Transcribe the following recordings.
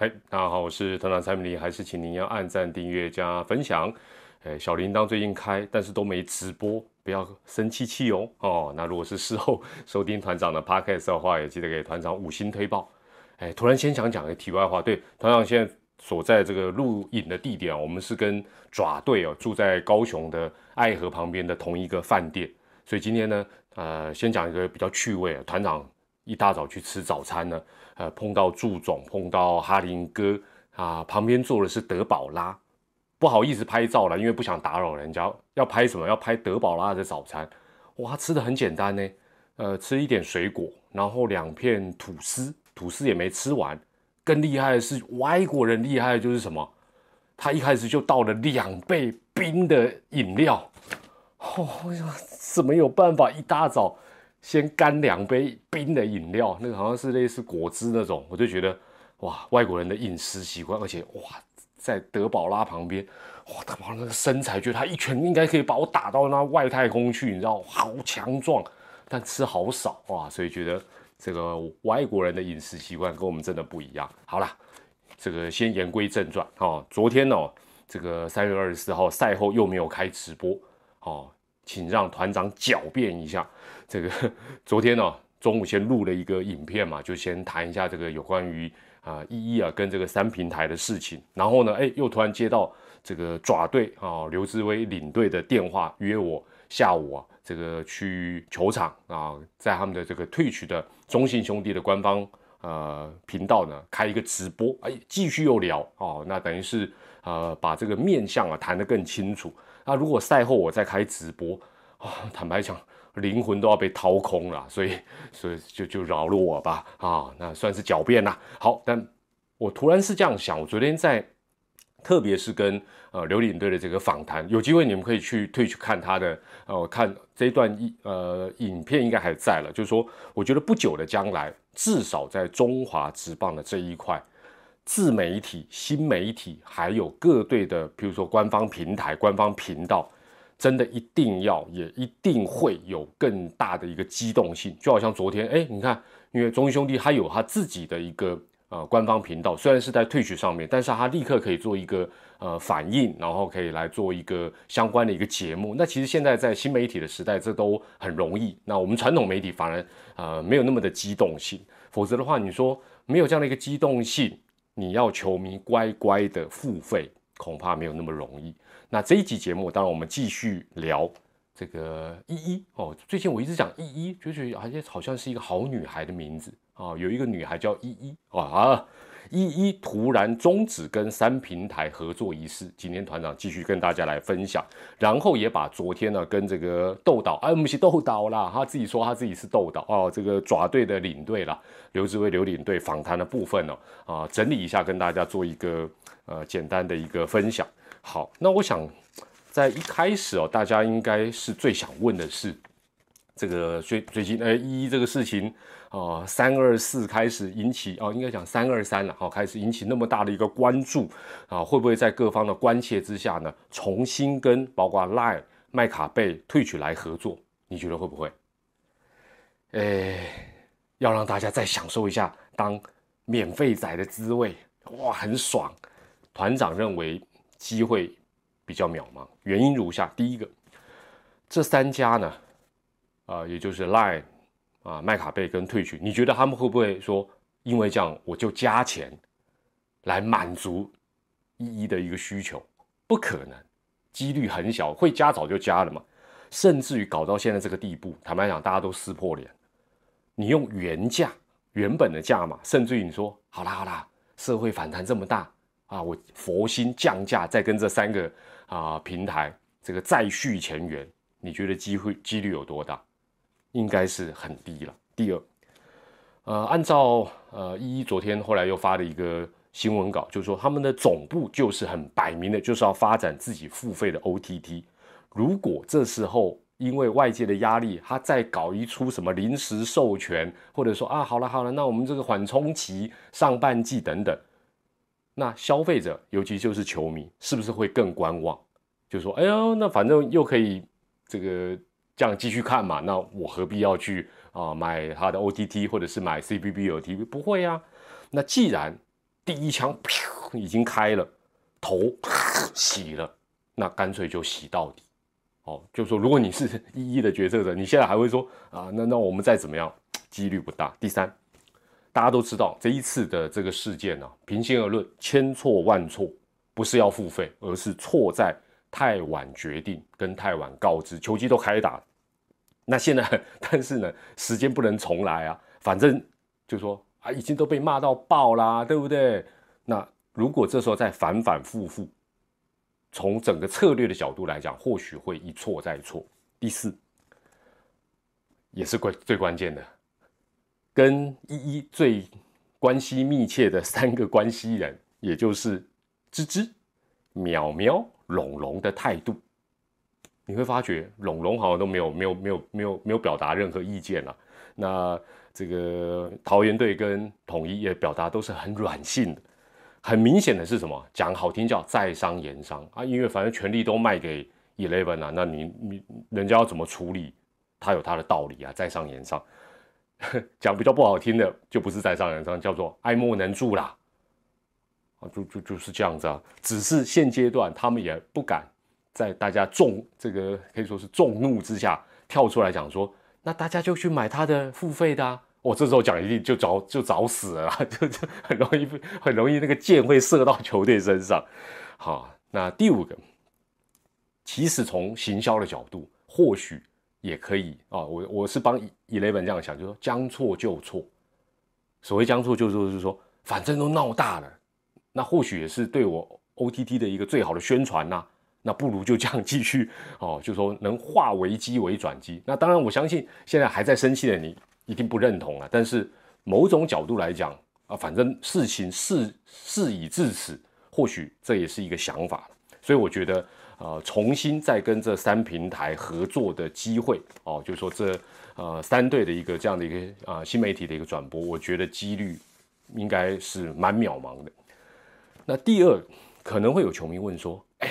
嗨，大家好，我是团长蔡明林，还是请您要按赞、订阅加分享。哎，小铃铛最近开，但是都没直播，不要生气气哦。哦，那如果是事后 收听团长的 podcast 的话，也记得给团长五星推报。哎，突然先想讲个题外话，对，团长现在所在这个录影的地点，我们是跟爪队哦住在高雄的爱河旁边的同一个饭店，所以今天呢，呃，先讲一个比较趣味，团长一大早去吃早餐呢。呃，碰到祝总，碰到哈林哥啊，旁边坐的是德宝拉，不好意思拍照了，因为不想打扰人家。要拍什么？要拍德宝拉的早餐。哇，吃的很简单呢，呃，吃一点水果，然后两片吐司，吐司也没吃完。更厉害的是，外国人厉害的就是什么？他一开始就倒了两杯冰的饮料。哦呀，怎么有办法一大早？先干两杯冰的饮料，那个好像是类似果汁那种，我就觉得哇，外国人的饮食习惯，而且哇，在德宝拉旁边，哇，德宝拉那个身材，觉得他一拳应该可以把我打到那外太空去，你知道，好强壮，但吃好少哇，所以觉得这个外国人的饮食习惯跟我们真的不一样。好了，这个先言归正传哦，昨天哦，这个三月二十四号赛后又没有开直播哦。请让团长狡辩一下，这个 昨天呢中午先录了一个影片嘛，就先谈一下这个有关于啊一一啊跟这个三平台的事情，然后呢，哎又突然接到这个爪队啊刘志威领队的电话，约我下午啊这个去球场啊，在他们的这个退取的中信兄弟的官方呃频道呢开一个直播，哎继续又聊哦，那等于是呃把这个面相啊谈得更清楚。那如果赛后我再开直播啊，坦白讲，灵魂都要被掏空了，所以，所以就就饶了我吧啊，那算是狡辩啦。好，但我突然是这样想，我昨天在，特别是跟呃刘领队的这个访谈，有机会你们可以去退去看他的，呃，看这段一呃影片应该还在了，就是说，我觉得不久的将来，至少在中华职棒的这一块。自媒体、新媒体，还有各队的，比如说官方平台、官方频道，真的一定要，也一定会有更大的一个机动性。就好像昨天，哎，你看，因为中医兄弟他有他自己的一个呃官方频道，虽然是在退学上面，但是他立刻可以做一个呃反应，然后可以来做一个相关的一个节目。那其实现在在新媒体的时代，这都很容易。那我们传统媒体反而呃没有那么的机动性，否则的话，你说没有这样的一个机动性。你要球迷乖乖的付费，恐怕没有那么容易。那这一集节目，当然我们继续聊这个依依哦。最近我一直讲依依，就觉得而且好像是一个好女孩的名字啊，有一个女孩叫依依啊。一一突然终止跟三平台合作一事，今天团长继续跟大家来分享，然后也把昨天呢跟这个豆岛，哎，我们是豆岛啦，他自己说他自己是豆岛哦，这个爪队的领队啦，刘志威刘领队访谈的部分呢，啊，整理一下跟大家做一个呃简单的一个分享。好，那我想在一开始哦，大家应该是最想问的是。这个最最近，呃，一这个事情啊，三二四开始引起哦，应该讲三二三了，好，开始引起那么大的一个关注啊，会不会在各方的关切之下呢，重新跟包括 Line 麦卡贝退取来合作？你觉得会不会？诶，要让大家再享受一下当免费仔的滋味，哇，很爽。团长认为机会比较渺茫，原因如下：第一个，这三家呢。啊，也就是 Line 啊，麦卡贝跟退群，你觉得他们会不会说，因为这样我就加钱来满足一一的一个需求？不可能，几率很小，会加早就加了嘛。甚至于搞到现在这个地步，坦白讲，大家都撕破脸。你用原价、原本的价嘛，甚至于你说，好啦好啦，社会反弹这么大啊，我佛心降价，再跟这三个啊平台这个再续前缘，你觉得机会几率有多大？应该是很低了。第二，呃，按照呃一一昨天后来又发了一个新闻稿，就是说他们的总部就是很摆明的，就是要发展自己付费的 OTT。如果这时候因为外界的压力，他再搞一出什么临时授权，或者说啊，好了好了，那我们这个缓冲期上半季等等，那消费者尤其就是球迷，是不是会更观望？就说，哎呦，那反正又可以这个。这样继续看嘛？那我何必要去啊买他的 OTT 或者是买 CBB OTT？不会啊。那既然第一枪已经开了，头洗了，那干脆就洗到底。哦，就说如果你是 一一的决策者，你现在还会说啊，那那我们再怎么样，几率不大。第三，大家都知道这一次的这个事件呢，平心而论，千错万错，不是要付费，而是错在太晚决定跟太晚告知，球季都开打。那现在，但是呢，时间不能重来啊，反正就说啊，已经都被骂到爆啦，对不对？那如果这时候再反反复复。从整个策略的角度来讲，或许会一错再错。第四，也是关最关键的，跟一一最关系密切的三个关系人，也就是芝芝、淼淼、龙龙的态度，你会发觉龙龙好像都没有没有没有没有没有表达任何意见了。那这个桃园队跟统一也表达都是很软性的。很明显的是什么？讲好听叫在商言商啊，因为反正权力都卖给 Eleven 啊，那你你人家要怎么处理，他有他的道理啊，在商言商。讲比较不好听的，就不是在商言商，叫做爱莫能助啦。啊，就就就是这样子啊。只是现阶段他们也不敢在大家众这个可以说是众怒之下跳出来讲说，那大家就去买他的付费的啊。我这时候讲一定就早就早死了，就就很容易很容易那个箭会射到球队身上。好，那第五个，其实从行销的角度，或许也可以啊。我我是帮 Eleven 这样想，就说将错就错。所谓将错就错，就是说反正都闹大了，那或许也是对我 OTT 的一个最好的宣传呐。那不如就这样继续哦，就说能化危机为转机。那当然，我相信现在还在生气的你。一定不认同啊！但是某种角度来讲啊，反正事情事事已至此，或许这也是一个想法。所以我觉得，呃，重新再跟这三平台合作的机会哦，就是说这呃三队的一个这样的一个啊新媒体的一个转播，我觉得几率应该是蛮渺茫的。那第二，可能会有球迷问说，哎。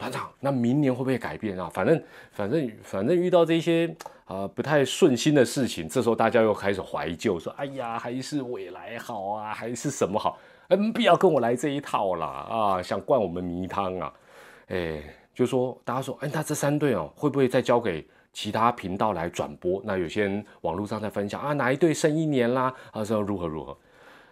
团长，那明年会不会改变啊？反正反正反正遇到这些啊不太顺心的事情，这时候大家又开始怀旧，说：“哎呀，还是未来好啊，还是什么好？嗯，不要跟我来这一套啦！啊，想灌我们迷汤啊！哎，就说大家说，哎，那这三队哦，会不会再交给其他频道来转播？那有些人网络上在分享啊，哪一队剩一年啦？啊，说如何如何？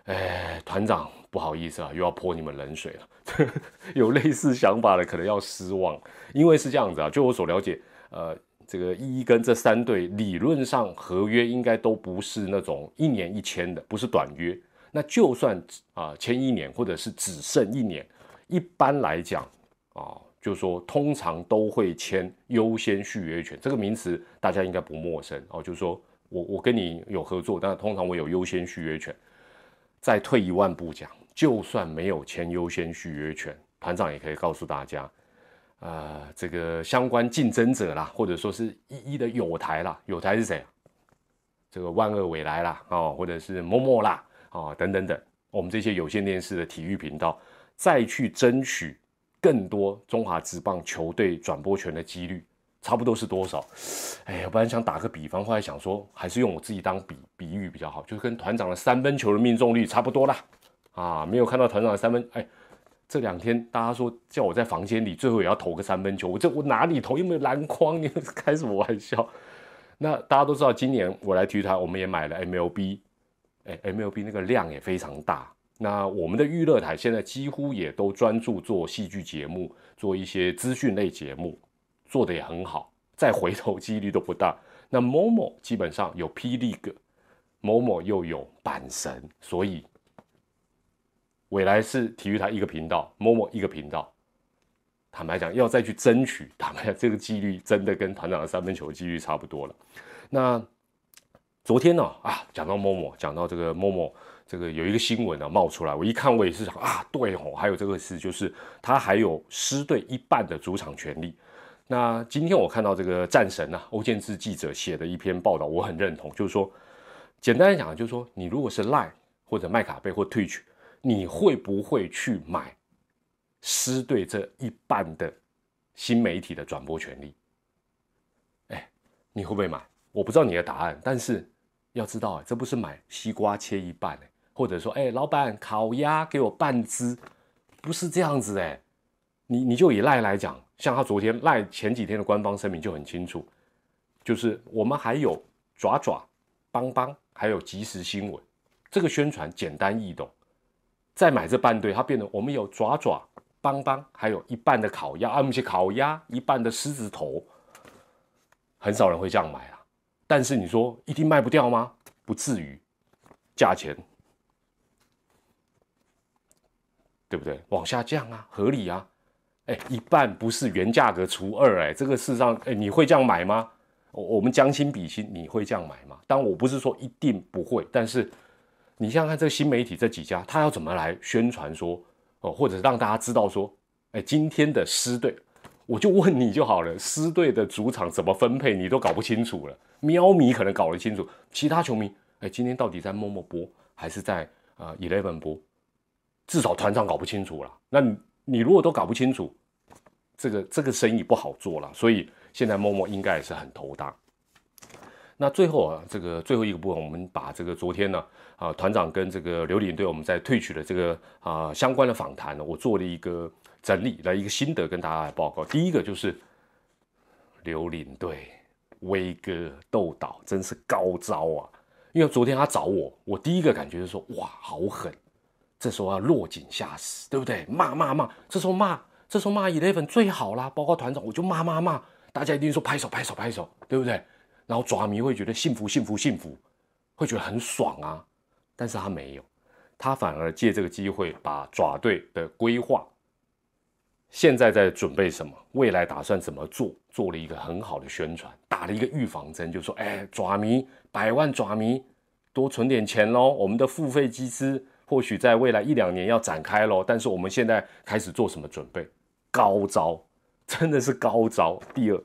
哎，团长。不好意思啊，又要泼你们冷水了。有类似想法的可能要失望，因为是这样子啊。就我所了解，呃，这个一跟这三队理论上合约应该都不是那种一年一签的，不是短约。那就算啊签一年，或者是只剩一年，一般来讲啊，就是说通常都会签优先续约权。这个名词大家应该不陌生哦。就是说我我跟你有合作，但通常我有优先续约权。再退一万步讲。就算没有签优先续约权，团长也可以告诉大家，呃，这个相关竞争者啦，或者说是一一的有台啦，有台是谁？这个万恶未来啦，哦，或者是某某啦，哦，等等等，我们这些有线电视的体育频道，再去争取更多中华职棒球队转播权的几率，差不多是多少？哎，我本来想打个比方，后来想说，还是用我自己当比比喻比较好，就跟团长的三分球的命中率差不多啦。啊，没有看到团长的三分，哎，这两天大家说叫我在房间里，最后也要投个三分球，我这我哪里投？又没有篮筐，你开什么玩笑？那大家都知道，今年我来体育台，我们也买了 MLB，哎，MLB 那个量也非常大。那我们的娱乐台现在几乎也都专注做戏剧节目，做一些资讯类节目，做的也很好，再回头几率都不大。那某某基本上有霹雳哥，某某又有板神，所以。未来是体育台一个频道，某某一个频道。坦白讲，要再去争取，坦白讲，这个几率真的跟团长的三分球几率差不多了。那昨天呢？啊，讲到某某，讲到这个某某，这个有一个新闻啊冒出来，我一看，我也是想啊，对哦，还有这个事，就是他还有狮队一半的主场权利。那今天我看到这个战神啊，欧建志记者写的一篇报道，我很认同，就是说，简单来讲，就是说，你如果是赖或者麦卡贝或退去。你会不会去买狮队这一半的新媒体的转播权利？哎，你会不会买？我不知道你的答案，但是要知道，这不是买西瓜切一半，或者说，哎，老板烤鸭给我半只，不是这样子哎。你你就以赖来讲，像他昨天赖前几天的官方声明就很清楚，就是我们还有爪爪、邦邦，还有即时新闻，这个宣传简单易懂。再买这半堆，它变得我们有爪爪、邦邦，还有一半的烤鸭，啊，那些烤鸭一半的狮子头，很少人会这样买啊。但是你说一定卖不掉吗？不至于，价钱对不对？往下降啊，合理啊。哎，一半不是原价格除二，哎，这个事实上，哎，你会这样买吗？我我们将心比心，你会这样买吗？当然，我不是说一定不会，但是你想想看，这个新媒体这几家，他要怎么来宣传说，哦，或者让大家知道说，哎，今天的狮队，我就问你就好了，狮队的主场怎么分配，你都搞不清楚了。喵迷可能搞得清楚，其他球迷，哎，今天到底在默默播还是在啊 Eleven 播？至少团长搞不清楚了。那你。你如果都搞不清楚，这个这个生意不好做了，所以现在默默应该也是很头大。那最后啊，这个最后一个部分，我们把这个昨天呢啊团长跟这个刘领队我们在退取的这个啊相关的访谈呢，我做了一个整理，来一个心得跟大家来报告。第一个就是刘领队威哥斗导真是高招啊，因为昨天他找我，我第一个感觉就是说哇好狠。这时候要落井下石，对不对？骂骂骂，这时候骂，这时候骂 Eleven 最好啦，包括团长，我就骂骂骂，大家一定说拍手拍手拍手，对不对？然后爪迷会觉得幸福幸福幸福，会觉得很爽啊。但是他没有，他反而借这个机会把爪队的规划，现在在准备什么，未来打算怎么做，做了一个很好的宣传，打了一个预防针，就说：哎，爪迷百万爪迷多存点钱喽，我们的付费机制。或许在未来一两年要展开喽，但是我们现在开始做什么准备？高招，真的是高招。第二，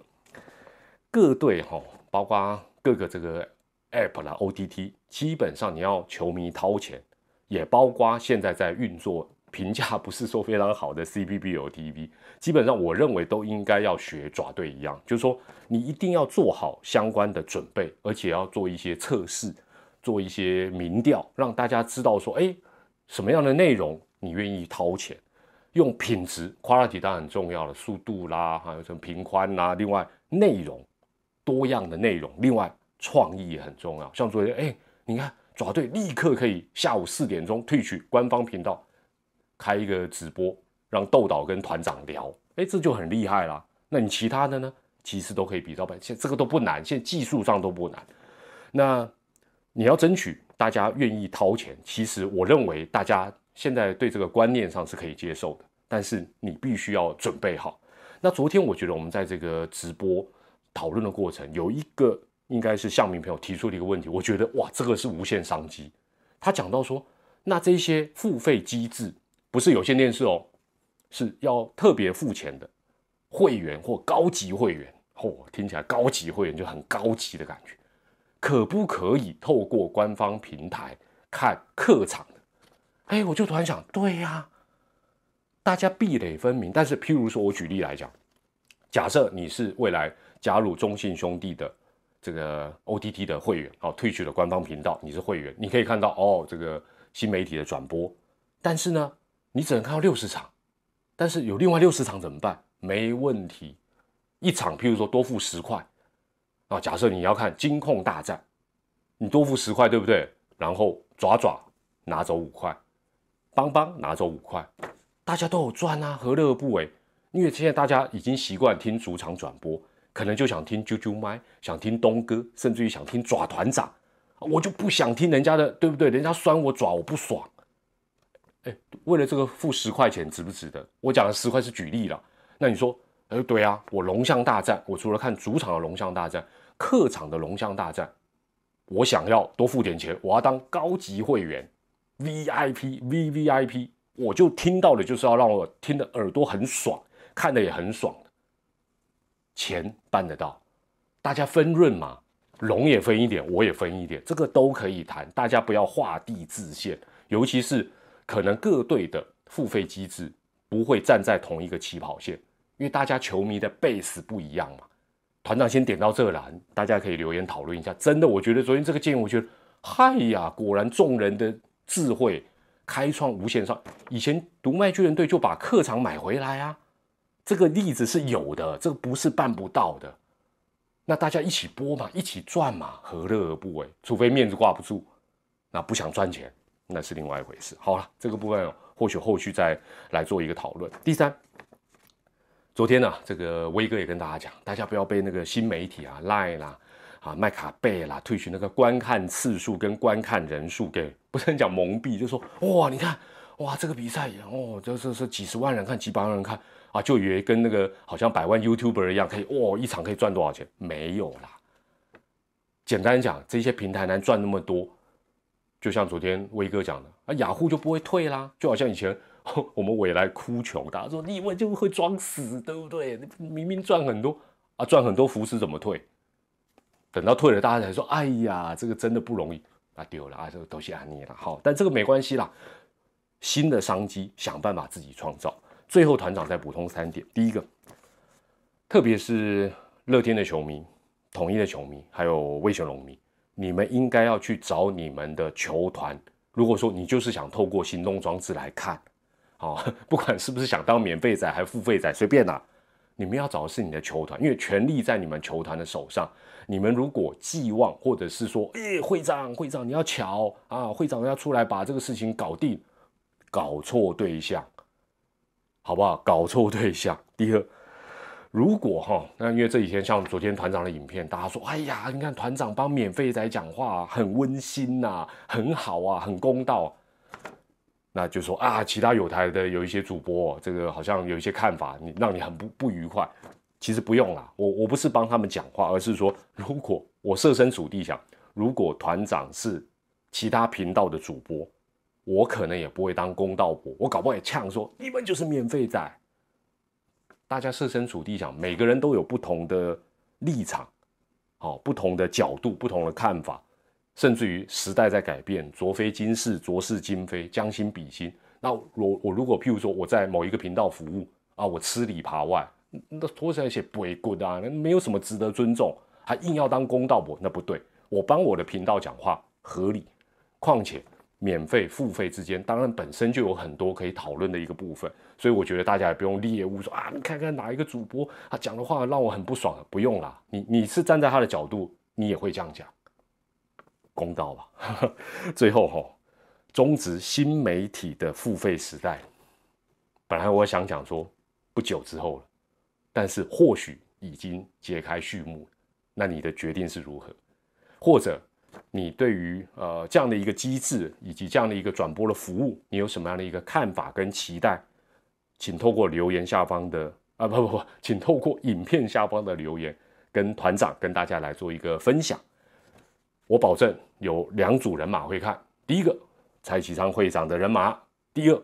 各队哈，包括各个这个 App 啦、OTT，基本上你要球迷掏钱，也包括现在在运作、评价不是说非常好的 CBB、O T V，基本上我认为都应该要学爪队一样，就是说你一定要做好相关的准备，而且要做一些测试，做一些民调，让大家知道说，哎。什么样的内容你愿意掏钱？用品质 quality 当然很重要了，速度啦，还有什么频宽啦，另外内容多样的内容，另外创意也很重要。像昨天，哎，你看爪队立刻可以下午四点钟退取官方频道开一个直播，让豆导跟团长聊，哎，这就很厉害啦。那你其他的呢？其实都可以比照办，现这个都不难，现在技术上都不难。那你要争取。大家愿意掏钱，其实我认为大家现在对这个观念上是可以接受的，但是你必须要准备好。那昨天我觉得我们在这个直播讨论的过程，有一个应该是向明朋友提出的一个问题，我觉得哇，这个是无限商机。他讲到说，那这些付费机制不是有线电视哦，是要特别付钱的会员或高级会员，嚯，听起来高级会员就很高级的感觉。可不可以透过官方平台看客场的？哎，我就突然想，对呀，大家壁垒分明。但是，譬如说，我举例来讲，假设你是未来加入中信兄弟的这个 OTT 的会员，哦，退去了官方频道，你是会员，你可以看到哦，这个新媒体的转播。但是呢，你只能看到六十场，但是有另外六十场怎么办？没问题，一场譬如说多付十块。啊，假设你要看金控大战，你多付十块，对不对？然后爪爪拿走五块，邦邦拿走五块，大家都有赚啊，何乐而不为？因为现在大家已经习惯听主场转播，可能就想听啾啾麦，想听东哥，甚至于想听爪团长，我就不想听人家的，对不对？人家酸我爪，我不爽。哎，为了这个付十块钱值不值得？我讲的十块是举例了，那你说，哎，对啊，我龙象大战，我除了看主场的龙象大战。客场的龙象大战，我想要多付点钱，我要当高级会员，VIP，VVIP，我就听到的就是要让我听的耳朵很爽，看的也很爽钱办得到，大家分润嘛，龙也分一点，我也分一点，这个都可以谈，大家不要画地自限，尤其是可能各队的付费机制不会站在同一个起跑线，因为大家球迷的 base 不一样嘛。团长先点到这栏，大家可以留言讨论一下。真的，我觉得昨天这个建议，我觉得，嗨呀，果然众人的智慧，开创无限上。以前独卖巨人队就把客场买回来啊，这个例子是有的，这个不是办不到的。那大家一起播嘛，一起赚嘛，何乐而不为？除非面子挂不住，那不想赚钱，那是另外一回事。好了，这个部分或许后续再来做一个讨论。第三，昨天呢，这个威哥也跟大家讲，大家不要被那个新媒体啊、赖啦、啊麦卡贝啦推取那个观看次数跟观看人数给不是讲蒙蔽，就说哇，你看哇这个比赛哦，这是是几十万人看，几百万人看。啊，就以为跟那个好像百万 YouTuber 一样，可以哇，一场可以赚多少钱？没有啦。简单讲，这些平台能赚那么多，就像昨天威哥讲的，啊，雅虎就不会退啦。就好像以前 我们未来哭穷，大家说你以为就会装死，对不对？明明赚很多啊，赚很多福斯怎么退？等到退了，大家才说，哎呀，这个真的不容易，啊丢了啊，这个都谢你了。好，但这个没关系啦，新的商机想办法自己创造。最后，团长再补充三点：第一个，特别是乐天的球迷、统一的球迷，还有威权龙迷，你们应该要去找你们的球团。如果说你就是想透过行动装置来看，哦，不管是不是想当免费仔还是付费仔，随便啦，你们要找的是你的球团，因为权力在你们球团的手上。你们如果寄望，或者是说，哎，会长，会长你要瞧啊，会长要出来把这个事情搞定，搞错对象。好不好？搞错对象。第二，如果哈，那因为这几天像昨天团长的影片，大家说，哎呀，你看团长帮免费仔讲话，很温馨呐，很好啊，很公道。那就说啊，其他有台的有一些主播，这个好像有一些看法，你让你很不不愉快。其实不用啦，我我不是帮他们讲话，而是说，如果我设身处地想，如果团长是其他频道的主播。我可能也不会当公道伯，我搞不好也呛说你们就是免费仔。大家设身处地想，每个人都有不同的立场，好，不同的角度，不同的看法，甚至于时代在改变，昨非今是，昨是今非，将心比心。那我我如果譬如说我在某一个频道服务啊，我吃里扒外，那拖起来写不为过啊，那没有什么值得尊重，还硬要当公道伯，那不对。我帮我的频道讲话合理，况且。免费付费之间，当然本身就有很多可以讨论的一个部分，所以我觉得大家也不用猎物说啊，你看看哪一个主播他讲的话让我很不爽，不用啦，你你是站在他的角度，你也会这样讲，公道吧。最后哈，终止新媒体的付费时代，本来我想讲说不久之后了，但是或许已经揭开序幕，那你的决定是如何？或者？你对于呃这样的一个机制以及这样的一个转播的服务，你有什么样的一个看法跟期待？请透过留言下方的啊不不不，请透过影片下方的留言跟团长跟大家来做一个分享。我保证有两组人马会看，第一个蔡启昌会长的人马，第二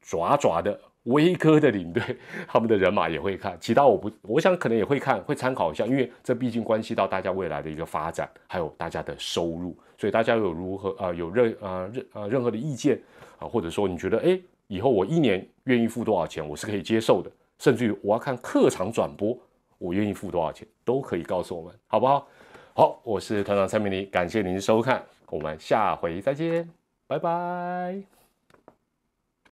爪爪的。威哥的领队，他们的人马也会看，其他我不，我想可能也会看，会参考一下，因为这毕竟关系到大家未来的一个发展，还有大家的收入，所以大家有如何啊，有任啊任啊任何的意见啊，或者说你觉得哎，以后我一年愿意付多少钱，我是可以接受的，甚至于我要看客场转播，我愿意付多少钱，都可以告诉我们，好不好？好，我是团长蔡明黎，感谢您收看，我们下回再见，拜拜。